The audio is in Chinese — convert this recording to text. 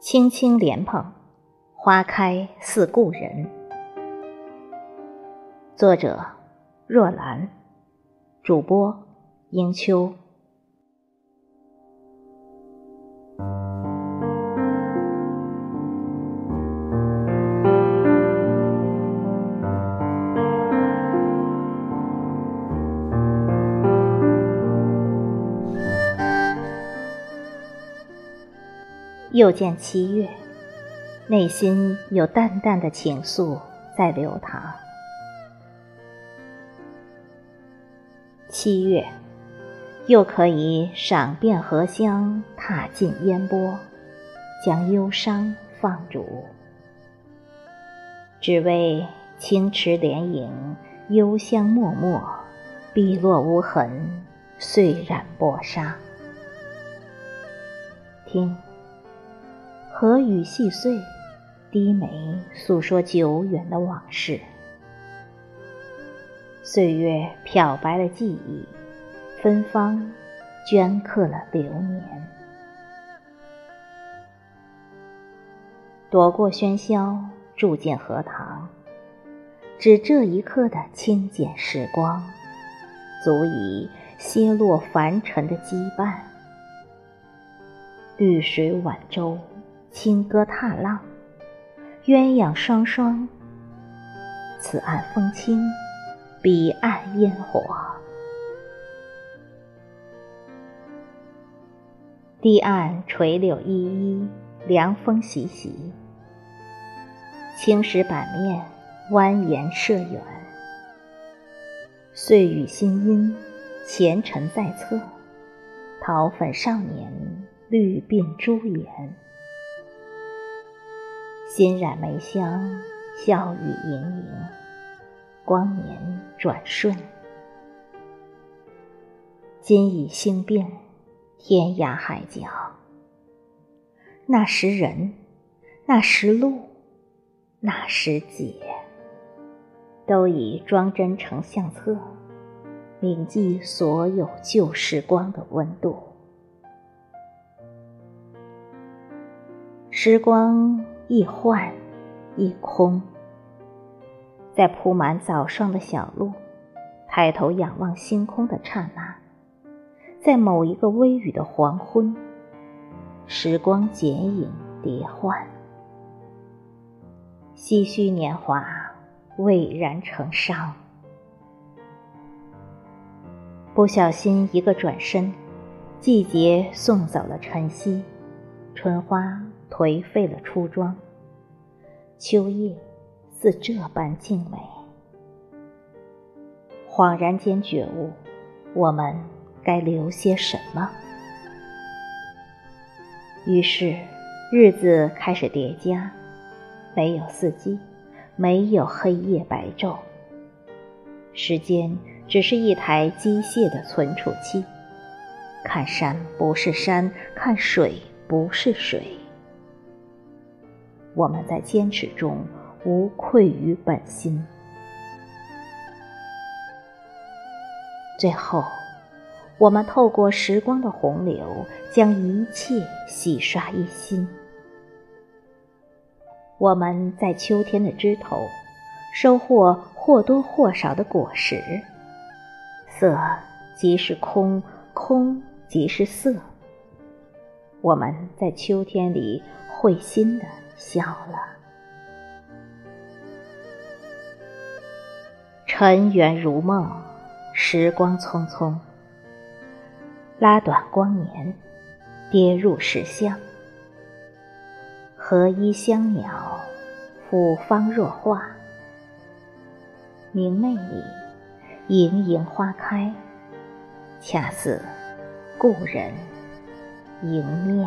青青莲蓬，花开似故人。作者：若兰，主播：英秋。又见七月，内心有淡淡的情愫在流淌。七月，又可以赏遍荷香，踏尽烟波，将忧伤放逐，只为清池莲影，幽香脉脉，碧落无痕，碎染薄纱。听。和雨细碎，低眉诉说久远的往事。岁月漂白了记忆，芬芳镌刻了流年。躲过喧嚣，住进荷塘，只这一刻的清简时光，足以歇落凡尘的羁绊。绿水晚舟。轻歌踏浪，鸳鸯双双。此岸风轻，彼岸烟火。堤岸垂柳依依，凉风习习。青石板面，蜿蜒涉远。碎雨新音，前尘在侧。桃粉少年，绿鬓朱颜。新染梅香，笑语盈盈，光年转瞬。今已星变，天涯海角。那时人，那时路，那时节，都已装帧成相册，铭记所有旧时光的温度。时光。一幻，一空。在铺满早霜的小路，抬头仰望星空的刹那，在某一个微雨的黄昏，时光剪影叠换，唏嘘年华蔚然成伤。不小心一个转身，季节送走了晨曦，春花。颓废了初妆，秋叶似这般静美。恍然间觉悟，我们该留些什么？于是，日子开始叠加，没有四季，没有黑夜白昼，时间只是一台机械的存储器。看山不是山，看水不是水。我们在坚持中无愧于本心，最后，我们透过时光的洪流，将一切洗刷一新。我们在秋天的枝头，收获或多或少的果实。色即是空，空即是色。我们在秋天里会心的。笑了，尘缘如梦，时光匆匆，拉短光年，跌入石巷。荷衣香鸟，抚芳若画。明媚里，盈盈花开，恰似故人迎面。